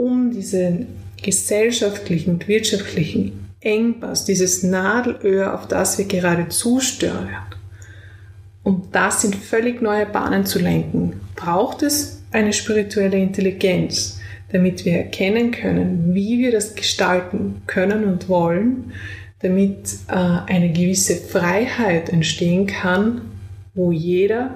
um diesen gesellschaftlichen und wirtschaftlichen Engpass, dieses Nadelöhr, auf das wir gerade zusteuern, um das in völlig neue Bahnen zu lenken, braucht es eine spirituelle Intelligenz, damit wir erkennen können, wie wir das gestalten können und wollen, damit äh, eine gewisse Freiheit entstehen kann, wo jeder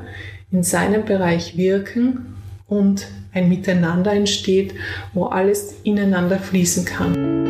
in seinem Bereich wirken und ein Miteinander entsteht, wo alles ineinander fließen kann.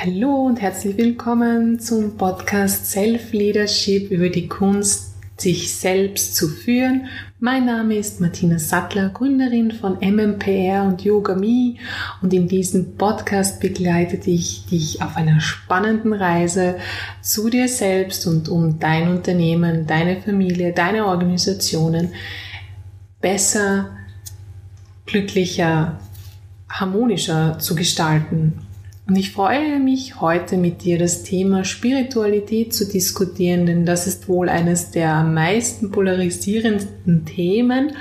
Hallo und herzlich willkommen zum Podcast Self Leadership über die Kunst, sich selbst zu führen. Mein Name ist Martina Sattler, Gründerin von MMPR und Yoga Me und in diesem Podcast begleite ich dich auf einer spannenden Reise zu dir selbst und um dein Unternehmen, deine Familie, deine Organisationen besser, glücklicher, harmonischer zu gestalten und ich freue mich, heute mit dir das Thema Spiritualität zu diskutieren, denn das ist wohl eines der am meisten polarisierenden Themen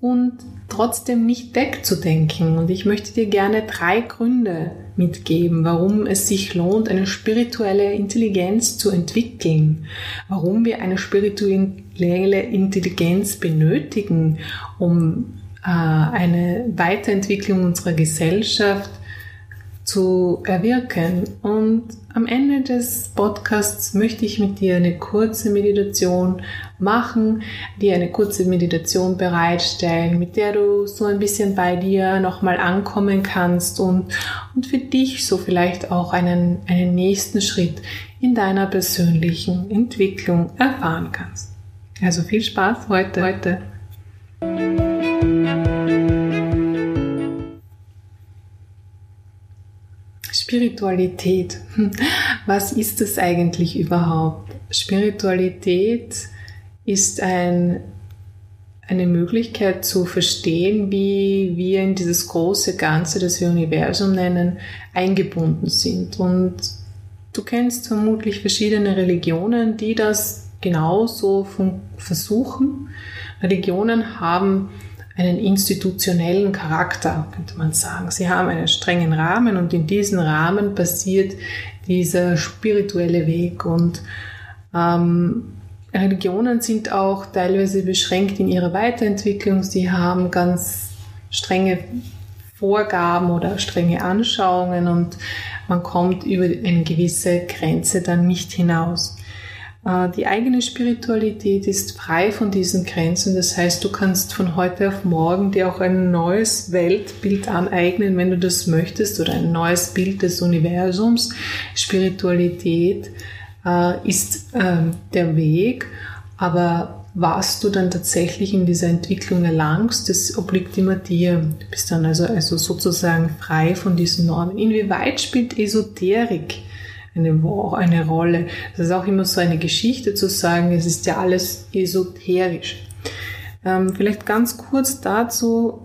und trotzdem nicht wegzudenken. Und ich möchte dir gerne drei Gründe mitgeben, warum es sich lohnt, eine spirituelle Intelligenz zu entwickeln, warum wir eine spirituelle Intelligenz benötigen, um äh, eine Weiterentwicklung unserer Gesellschaft zu erwirken. Und am Ende des Podcasts möchte ich mit dir eine kurze Meditation machen, dir eine kurze Meditation bereitstellen, mit der du so ein bisschen bei dir nochmal ankommen kannst und, und für dich so vielleicht auch einen, einen nächsten Schritt in deiner persönlichen Entwicklung erfahren kannst. Also viel Spaß heute. heute. Spiritualität. Was ist es eigentlich überhaupt? Spiritualität ist ein, eine Möglichkeit zu verstehen, wie wir in dieses große Ganze, das wir Universum nennen, eingebunden sind. Und du kennst vermutlich verschiedene Religionen, die das genauso versuchen. Religionen haben einen institutionellen Charakter, könnte man sagen. Sie haben einen strengen Rahmen und in diesem Rahmen passiert dieser spirituelle Weg und ähm, Religionen sind auch teilweise beschränkt in ihrer Weiterentwicklung. Sie haben ganz strenge Vorgaben oder strenge Anschauungen und man kommt über eine gewisse Grenze dann nicht hinaus. Äh, die eigene Spiritualität ist frei von diesen Grenzen. Das heißt, du kannst von heute auf morgen dir auch ein neues Weltbild aneignen, wenn du das möchtest, oder ein neues Bild des Universums. Spiritualität äh, ist äh, der Weg, aber was du dann tatsächlich in dieser Entwicklung erlangst, das obliegt immer dir. Du bist dann also, also sozusagen frei von diesen Normen. Inwieweit spielt Esoterik eine, eine Rolle. Das ist auch immer so eine Geschichte zu sagen, es ist ja alles esoterisch. Ähm, vielleicht ganz kurz dazu,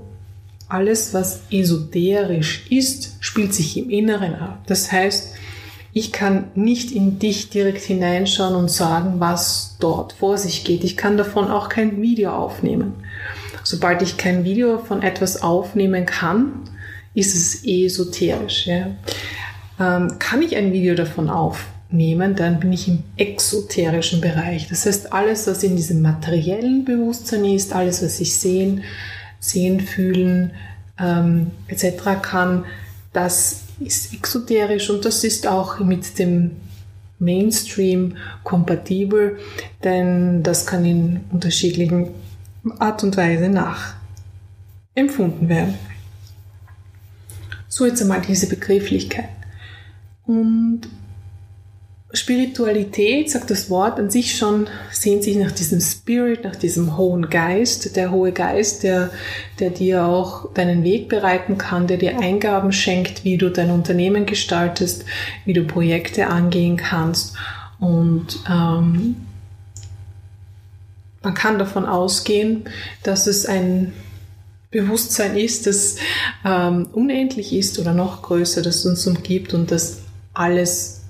alles, was esoterisch ist, spielt sich im Inneren ab. Das heißt, ich kann nicht in dich direkt hineinschauen und sagen, was dort vor sich geht. Ich kann davon auch kein Video aufnehmen. Sobald ich kein Video von etwas aufnehmen kann, ist es esoterisch. Ja. Ähm, kann ich ein Video davon aufnehmen, dann bin ich im exoterischen Bereich. Das heißt, alles, was in diesem materiellen Bewusstsein ist, alles, was ich sehen, sehen, fühlen ähm, etc. kann, das ist exoterisch und das ist auch mit dem Mainstream kompatibel, denn das kann in unterschiedlichen Art und Weise nachempfunden werden. So jetzt einmal diese Begrifflichkeit. Und Spiritualität, sagt das Wort an sich schon, sehnt sich nach diesem Spirit, nach diesem hohen Geist, der hohe Geist, der, der dir auch deinen Weg bereiten kann, der dir Eingaben schenkt, wie du dein Unternehmen gestaltest, wie du Projekte angehen kannst. Und ähm, man kann davon ausgehen, dass es ein Bewusstsein ist, das ähm, unendlich ist oder noch größer, das uns umgibt und das alles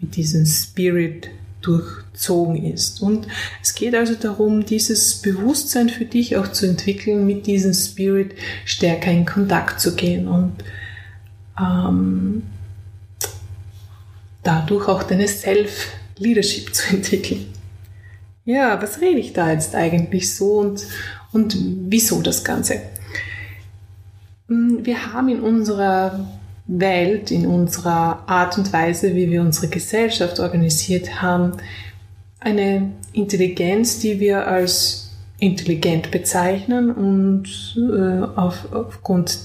mit diesem Spirit durchzogen ist. Und es geht also darum, dieses Bewusstsein für dich auch zu entwickeln, mit diesem Spirit stärker in Kontakt zu gehen und ähm, dadurch auch deine Self-Leadership zu entwickeln. Ja, was rede ich da jetzt eigentlich so und und wieso das Ganze? Hm, wir haben in unserer Welt, in unserer Art und Weise, wie wir unsere Gesellschaft organisiert haben, eine Intelligenz, die wir als intelligent bezeichnen und äh, auf, aufgrund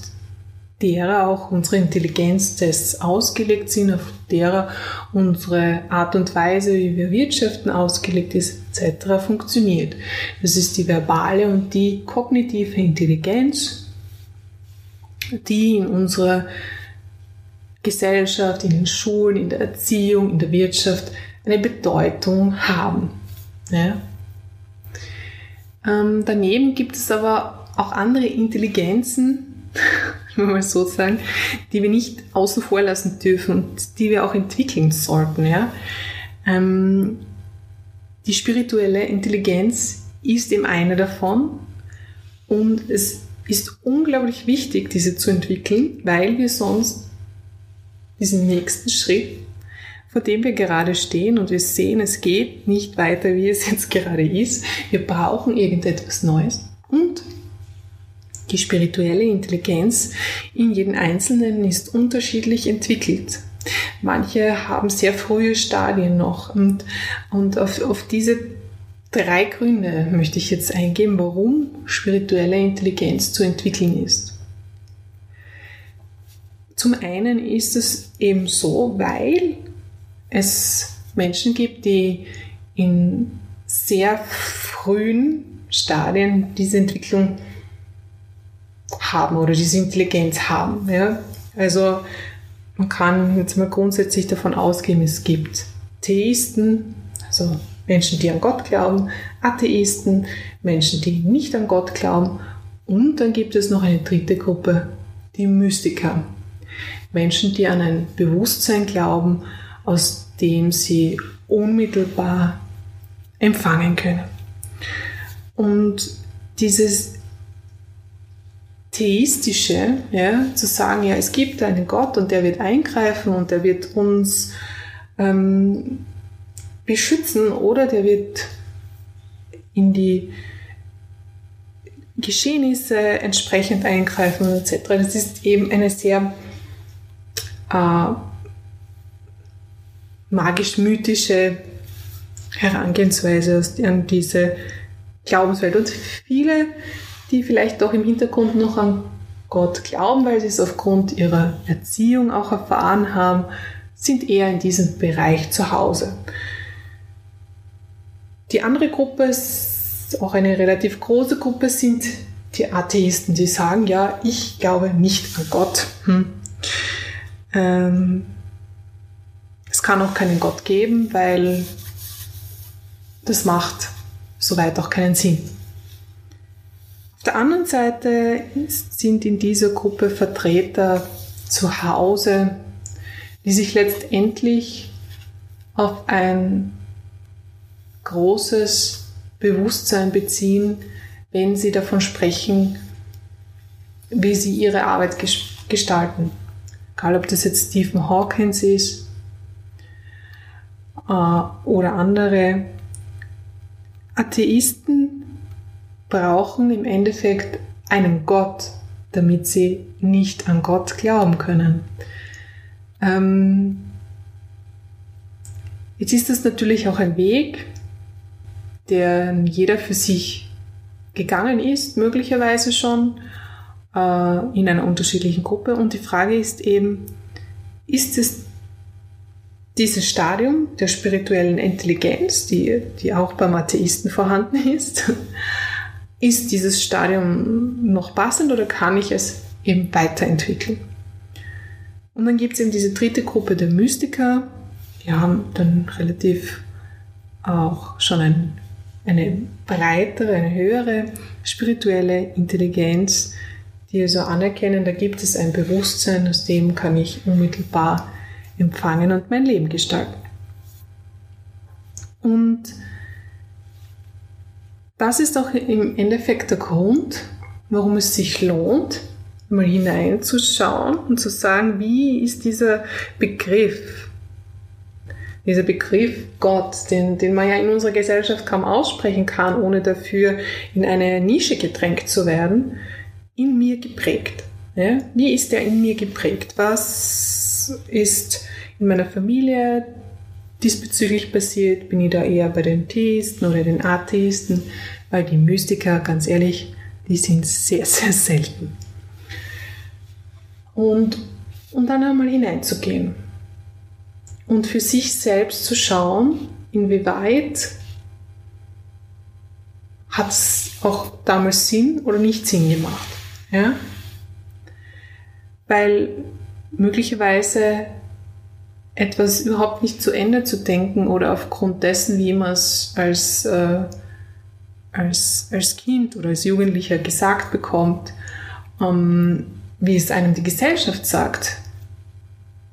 derer auch unsere Intelligenztests ausgelegt sind, auf derer unsere Art und Weise, wie wir wirtschaften, ausgelegt ist, etc. funktioniert. Das ist die verbale und die kognitive Intelligenz, die in unserer Gesellschaft, in den Schulen, in der Erziehung, in der Wirtschaft eine Bedeutung haben. Ja? Ähm, daneben gibt es aber auch andere Intelligenzen, wenn wir mal so sagen, die wir nicht außen vor lassen dürfen und die wir auch entwickeln sollten. Ja? Ähm, die spirituelle Intelligenz ist eben eine davon und es ist unglaublich wichtig, diese zu entwickeln, weil wir sonst diesen nächsten Schritt, vor dem wir gerade stehen und wir sehen, es geht nicht weiter, wie es jetzt gerade ist. Wir brauchen irgendetwas Neues. Und die spirituelle Intelligenz in jedem Einzelnen ist unterschiedlich entwickelt. Manche haben sehr frühe Stadien noch und, und auf, auf diese drei Gründe möchte ich jetzt eingehen, warum spirituelle Intelligenz zu entwickeln ist. Zum einen ist es eben so, weil es Menschen gibt, die in sehr frühen Stadien diese Entwicklung haben oder diese Intelligenz haben. Ja? Also man kann jetzt mal grundsätzlich davon ausgehen, es gibt Theisten, also Menschen, die an Gott glauben, Atheisten, Menschen, die nicht an Gott glauben und dann gibt es noch eine dritte Gruppe, die Mystiker. Menschen, die an ein Bewusstsein glauben, aus dem sie unmittelbar empfangen können. Und dieses theistische, ja, zu sagen, ja, es gibt einen Gott und der wird eingreifen und der wird uns ähm, beschützen oder der wird in die Geschehnisse entsprechend eingreifen etc. Das ist eben eine sehr äh, magisch-mythische Herangehensweise an diese Glaubenswelt. Und viele die vielleicht doch im Hintergrund noch an Gott glauben, weil sie es aufgrund ihrer Erziehung auch erfahren haben, sind eher in diesem Bereich zu Hause. Die andere Gruppe, auch eine relativ große Gruppe, sind die Atheisten, die sagen, ja, ich glaube nicht an Gott. Hm. Ähm, es kann auch keinen Gott geben, weil das macht soweit auch keinen Sinn. Auf der anderen Seite sind in dieser Gruppe Vertreter zu Hause, die sich letztendlich auf ein großes Bewusstsein beziehen, wenn sie davon sprechen, wie sie ihre Arbeit gestalten. Egal, ob das jetzt Stephen Hawkins ist äh, oder andere Atheisten brauchen im Endeffekt einen Gott, damit sie nicht an Gott glauben können. Ähm, jetzt ist das natürlich auch ein Weg, der jeder für sich gegangen ist, möglicherweise schon äh, in einer unterschiedlichen Gruppe. Und die Frage ist eben, ist es dieses Stadium der spirituellen Intelligenz, die, die auch beim Atheisten vorhanden ist, ist dieses Stadium noch passend oder kann ich es eben weiterentwickeln? Und dann gibt es eben diese dritte Gruppe der Mystiker, die haben dann relativ auch schon ein, eine breitere, eine höhere spirituelle Intelligenz, die also anerkennen, da gibt es ein Bewusstsein, aus dem kann ich unmittelbar empfangen und mein Leben gestalten. Und das ist auch im Endeffekt der Grund, warum es sich lohnt, mal hineinzuschauen und zu sagen, wie ist dieser Begriff, dieser Begriff Gott, den, den man ja in unserer Gesellschaft kaum aussprechen kann, ohne dafür in eine Nische gedrängt zu werden, in mir geprägt. Ja? Wie ist der in mir geprägt? Was ist in meiner Familie diesbezüglich passiert? Bin ich da eher bei den Theisten oder den Atheisten? Weil die Mystiker, ganz ehrlich, die sind sehr, sehr selten. Und, und dann einmal hineinzugehen und für sich selbst zu schauen, inwieweit hat es auch damals Sinn oder nicht Sinn gemacht. Ja? Weil möglicherweise etwas überhaupt nicht zu Ende zu denken oder aufgrund dessen, wie man es als, äh, als, als Kind oder als Jugendlicher gesagt bekommt, ähm, wie es einem die Gesellschaft sagt,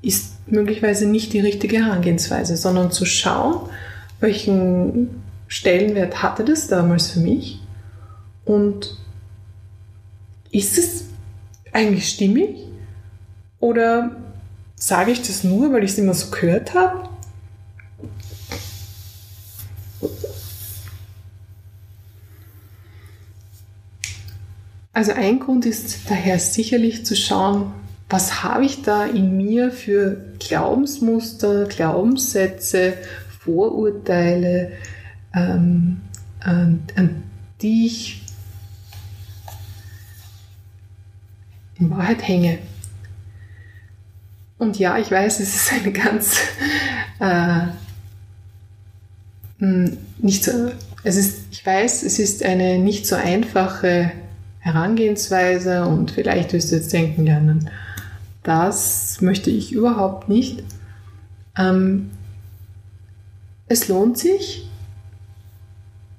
ist möglicherweise nicht die richtige Herangehensweise, sondern zu schauen, welchen Stellenwert hatte das damals für mich und ist es eigentlich stimmig oder sage ich das nur, weil ich es immer so gehört habe? Also ein Grund ist daher sicherlich zu schauen, was habe ich da in mir für Glaubensmuster, Glaubenssätze, Vorurteile, ähm, an, an die ich in Wahrheit hänge. Und ja, ich weiß, es ist eine ganz äh, hm, nicht so, es ist, ich weiß, es ist eine nicht so einfache Herangehensweise und vielleicht wirst du jetzt denken, ja, das möchte ich überhaupt nicht. Ähm, es lohnt sich,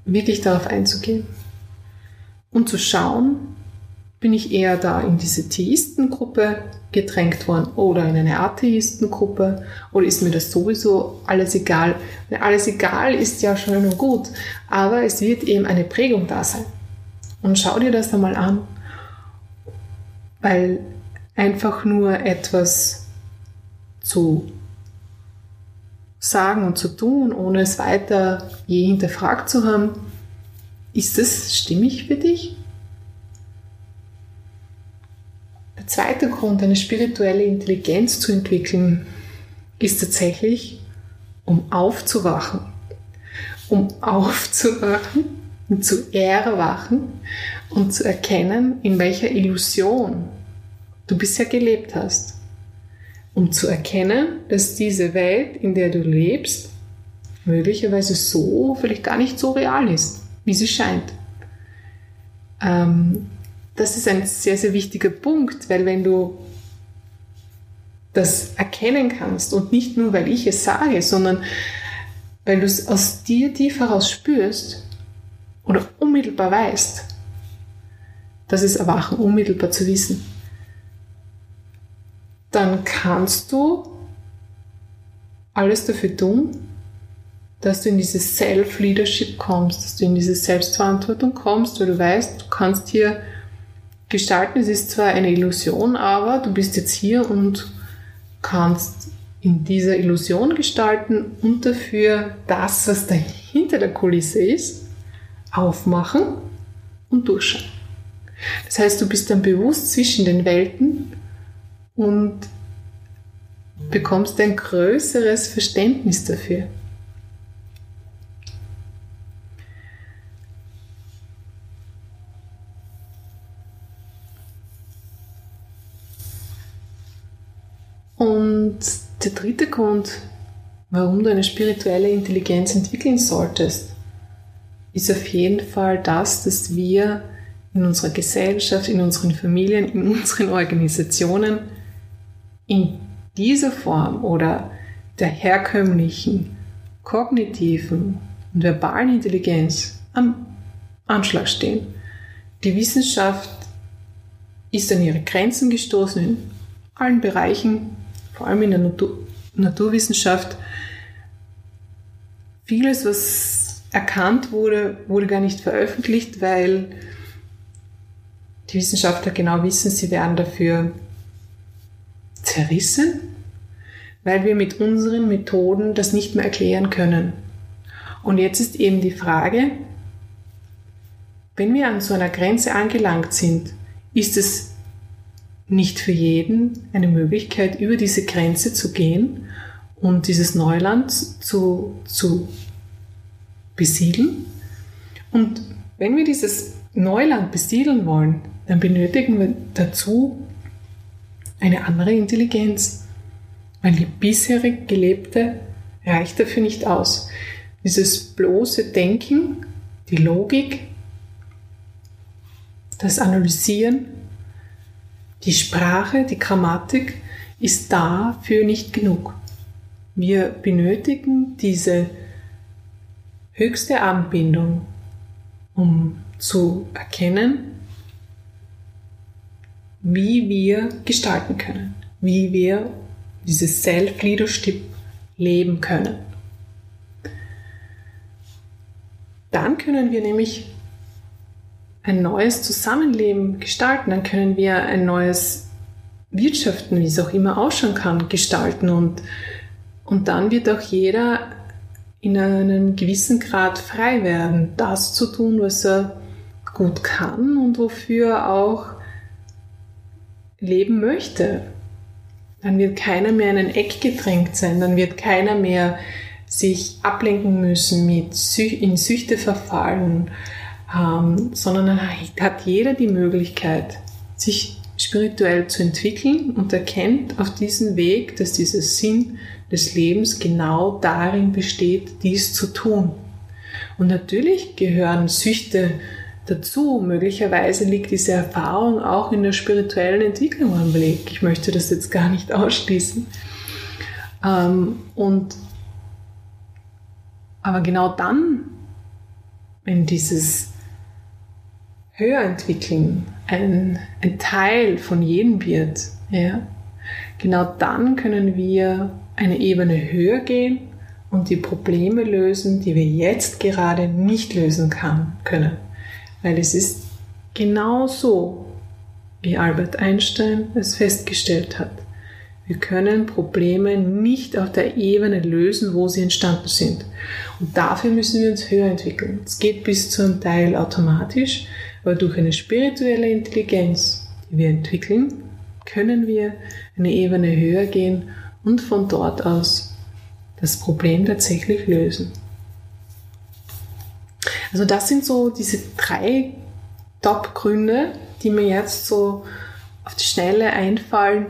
wirklich darauf einzugehen und zu schauen, bin ich eher da in diese Theistengruppe gedrängt worden oder in eine Atheistengruppe oder ist mir das sowieso alles egal? Alles egal ist ja schon und gut, aber es wird eben eine Prägung da sein. Und schau dir das einmal an, weil einfach nur etwas zu sagen und zu tun, ohne es weiter je hinterfragt zu haben, ist das stimmig für dich? Der zweite Grund, eine spirituelle Intelligenz zu entwickeln, ist tatsächlich, um aufzuwachen. Um aufzuwachen und zu erwachen und zu erkennen, in welcher Illusion du bisher gelebt hast. Um zu erkennen, dass diese Welt, in der du lebst, möglicherweise so vielleicht gar nicht so real ist, wie sie scheint. Ähm, das ist ein sehr, sehr wichtiger Punkt, weil wenn du das erkennen kannst und nicht nur, weil ich es sage, sondern weil du es aus dir tief heraus spürst oder unmittelbar weißt, das ist Erwachen, unmittelbar zu wissen, dann kannst du alles dafür tun, dass du in diese Self-Leadership kommst, dass du in diese Selbstverantwortung kommst, weil du weißt, du kannst hier gestalten. Es ist zwar eine Illusion, aber du bist jetzt hier und kannst in dieser Illusion gestalten und dafür das, was da hinter der Kulisse ist, aufmachen und durchschauen. Das heißt, du bist dann bewusst zwischen den Welten und bekommst ein größeres Verständnis dafür. Und der dritte Grund, warum du eine spirituelle Intelligenz entwickeln solltest, ist auf jeden Fall das, dass wir in unserer Gesellschaft, in unseren Familien, in unseren Organisationen in dieser Form oder der herkömmlichen, kognitiven und verbalen Intelligenz am Anschlag stehen. Die Wissenschaft ist an ihre Grenzen gestoßen in allen Bereichen, vor allem in der Natur Naturwissenschaft. Vieles, was erkannt wurde, wurde gar nicht veröffentlicht, weil die Wissenschaftler genau wissen, sie werden dafür zerrissen, weil wir mit unseren Methoden das nicht mehr erklären können. Und jetzt ist eben die Frage, wenn wir an so einer Grenze angelangt sind, ist es nicht für jeden eine Möglichkeit, über diese Grenze zu gehen und dieses Neuland zu, zu besiedeln. Und wenn wir dieses Neuland besiedeln wollen, dann benötigen wir dazu eine andere Intelligenz, weil die bisherig gelebte reicht dafür nicht aus. Dieses bloße Denken, die Logik, das Analysieren, die Sprache, die Grammatik ist dafür nicht genug. Wir benötigen diese höchste Anbindung, um zu erkennen, wie wir gestalten können, wie wir dieses Self-Leadership leben können. Dann können wir nämlich ein neues Zusammenleben gestalten, dann können wir ein neues Wirtschaften, wie es auch immer ausschauen kann, gestalten und, und dann wird auch jeder in einem gewissen Grad frei werden, das zu tun, was er gut kann und wofür er auch leben möchte. Dann wird keiner mehr in ein Eck gedrängt sein, dann wird keiner mehr sich ablenken müssen, mit in Süchte verfallen, ähm, sondern hat jeder die Möglichkeit, sich spirituell zu entwickeln und erkennt auf diesem Weg, dass dieser Sinn des Lebens genau darin besteht, dies zu tun. Und natürlich gehören Süchte dazu. Möglicherweise liegt diese Erfahrung auch in der spirituellen Entwicklung am Weg. Ich möchte das jetzt gar nicht ausschließen. Ähm, und aber genau dann, wenn dieses Höherentwickeln ein, ein Teil von jedem wird, ja, genau dann können wir eine Ebene höher gehen und die Probleme lösen, die wir jetzt gerade nicht lösen kann, können. Weil es ist genau so, wie Albert Einstein es festgestellt hat. Wir können Probleme nicht auf der Ebene lösen, wo sie entstanden sind. Und dafür müssen wir uns höher entwickeln. Es geht bis zu einem Teil automatisch, aber durch eine spirituelle Intelligenz, die wir entwickeln, können wir eine Ebene höher gehen und von dort aus das Problem tatsächlich lösen. Also das sind so diese drei Top-Gründe, die mir jetzt so auf die Schnelle einfallen,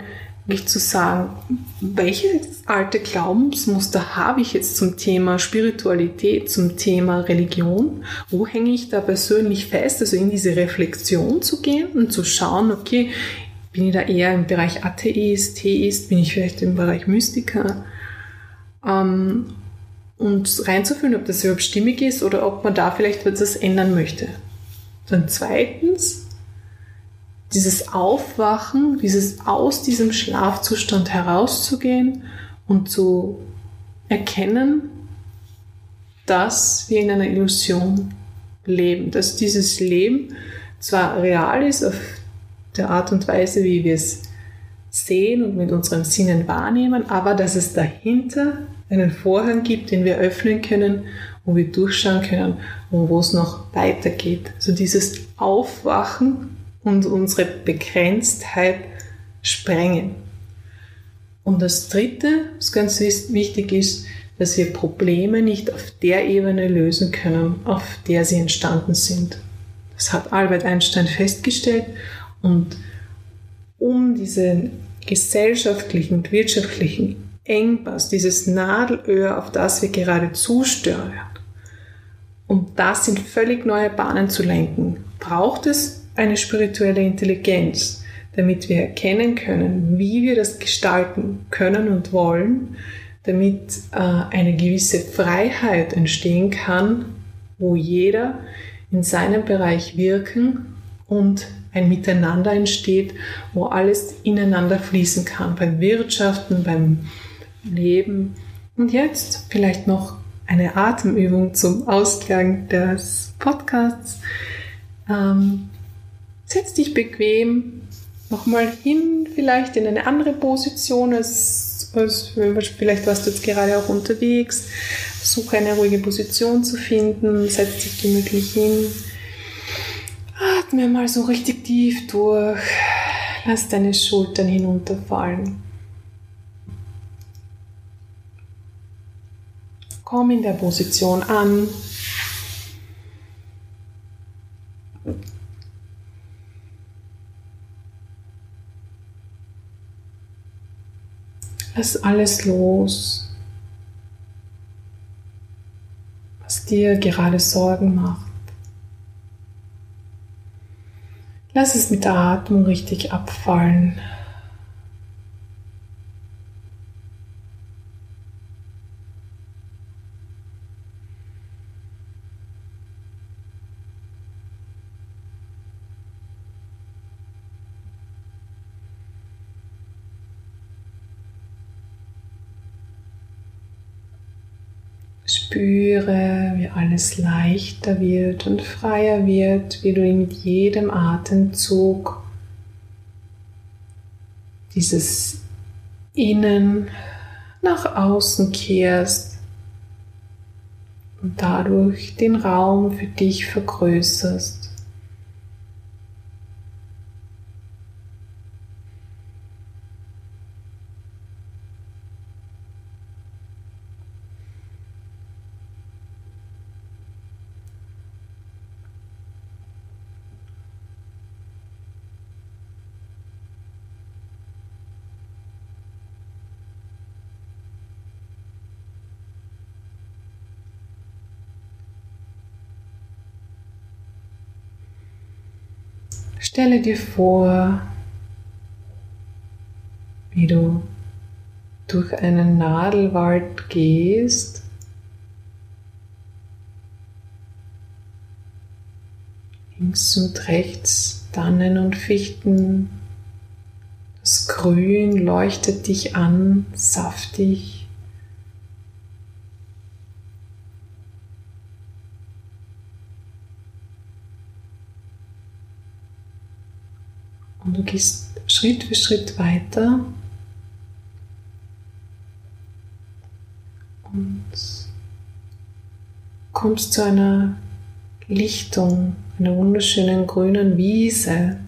wirklich zu sagen, welches alte Glaubensmuster habe ich jetzt zum Thema Spiritualität, zum Thema Religion? Wo hänge ich da persönlich fest? Also in diese Reflexion zu gehen und zu schauen, okay, bin ich da eher im Bereich Atheist, Theist, bin ich vielleicht im Bereich Mystiker? Ähm, und reinzufühlen, ob das überhaupt stimmig ist oder ob man da vielleicht etwas ändern möchte. Dann zweitens, dieses Aufwachen, dieses aus diesem Schlafzustand herauszugehen und zu erkennen, dass wir in einer Illusion leben, dass dieses Leben zwar real ist auf der Art und Weise, wie wir es sehen und mit unseren Sinnen wahrnehmen, aber dass es dahinter einen Vorhang gibt, den wir öffnen können, wo wir durchschauen können und wo es noch weitergeht. Also dieses Aufwachen und unsere Begrenztheit sprengen. Und das Dritte, was ganz wichtig ist, dass wir Probleme nicht auf der Ebene lösen können, auf der sie entstanden sind. Das hat Albert Einstein festgestellt und um diesen gesellschaftlichen und wirtschaftlichen Engpass, dieses Nadelöhr, auf das wir gerade zusteuern, um das in völlig neue Bahnen zu lenken, braucht es eine spirituelle Intelligenz, damit wir erkennen können, wie wir das gestalten können und wollen, damit äh, eine gewisse Freiheit entstehen kann, wo jeder in seinem Bereich wirken und ein Miteinander entsteht, wo alles ineinander fließen kann, beim Wirtschaften, beim Leben. Und jetzt vielleicht noch eine Atemübung zum Ausgang des Podcasts. Ähm, setz dich bequem nochmal hin, vielleicht in eine andere Position als, als vielleicht warst du jetzt gerade auch unterwegs. Versuche eine ruhige Position zu finden, setz dich gemütlich hin. Atme mal so richtig tief durch. Lass deine Schultern hinunterfallen. Komm in der Position an. Lass alles los, was dir gerade Sorgen macht. Lass es mit der Atmung richtig abfallen. Spüre, wie alles leichter wird und freier wird, wie du mit jedem Atemzug dieses Innen nach außen kehrst und dadurch den Raum für dich vergrößerst. Stelle dir vor, wie du durch einen Nadelwald gehst. Links und rechts Tannen und Fichten. Das Grün leuchtet dich an, saftig. Und du gehst Schritt für Schritt weiter und kommst zu einer Lichtung, einer wunderschönen grünen Wiese.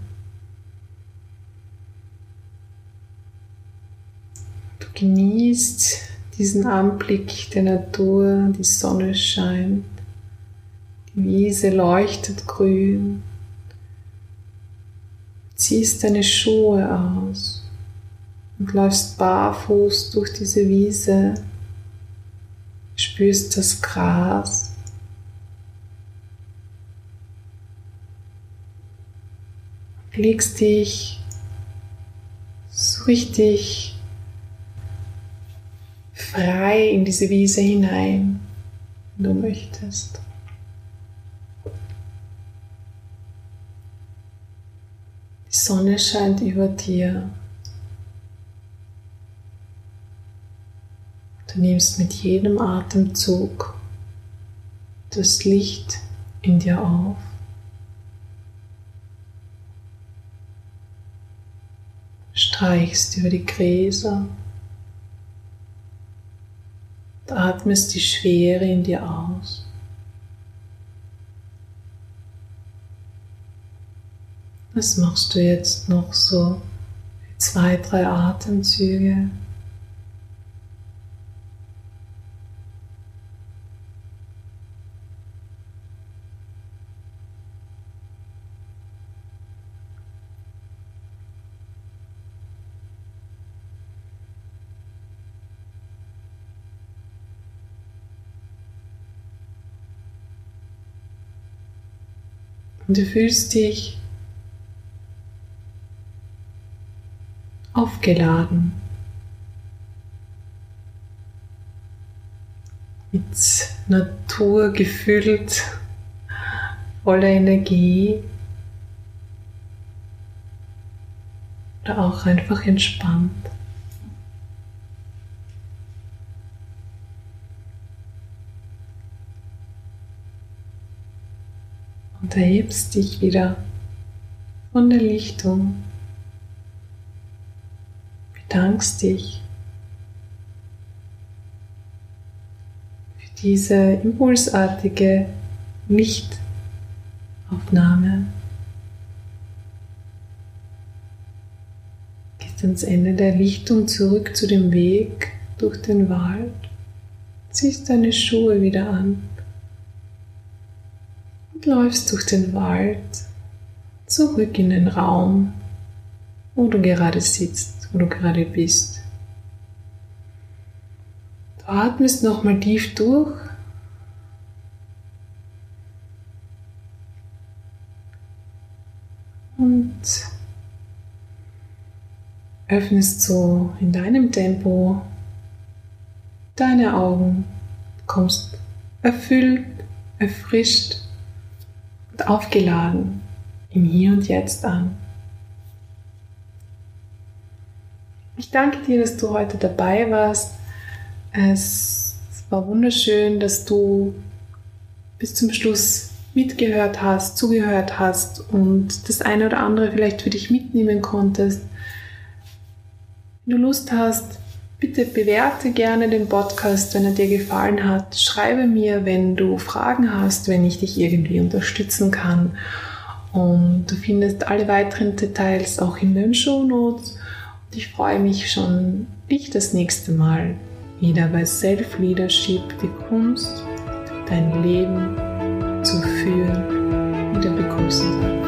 Du genießt diesen Anblick der Natur, die Sonne scheint, die Wiese leuchtet grün ziehst deine Schuhe aus und läufst barfuß durch diese Wiese, spürst das Gras. Legst dich so richtig frei in diese Wiese hinein, wenn du möchtest. Sonne scheint über dir. Du nimmst mit jedem Atemzug das Licht in dir auf. Streichst über die Gräser atmest die Schwere in dir aus. Das machst du jetzt noch so zwei, drei Atemzüge. Und du fühlst dich aufgeladen. mit Natur gefüllt, voller Energie oder auch einfach entspannt. Und erhebst dich wieder von der Lichtung, bedankst dich für diese impulsartige Lichtaufnahme. Gehst ans Ende der Lichtung zurück zu dem Weg durch den Wald, ziehst deine Schuhe wieder an und läufst durch den Wald zurück in den Raum, wo du gerade sitzt, wo du gerade bist. Du atmest nochmal tief durch. Und öffnest so in deinem Tempo deine Augen, kommst erfüllt, erfrischt und aufgeladen im Hier und Jetzt an. Ich danke dir, dass du heute dabei warst. Es war wunderschön, dass du bis zum Schluss mitgehört hast, zugehört hast und das eine oder andere vielleicht für dich mitnehmen konntest. Wenn du Lust hast, bitte bewerte gerne den Podcast, wenn er dir gefallen hat. Schreibe mir, wenn du Fragen hast, wenn ich dich irgendwie unterstützen kann. Und du findest alle weiteren Details auch in den Show Notes. Ich freue mich schon, dich das nächste Mal wieder bei Self Leadership, die Kunst, dein Leben zu führen, wieder begrüßen darf.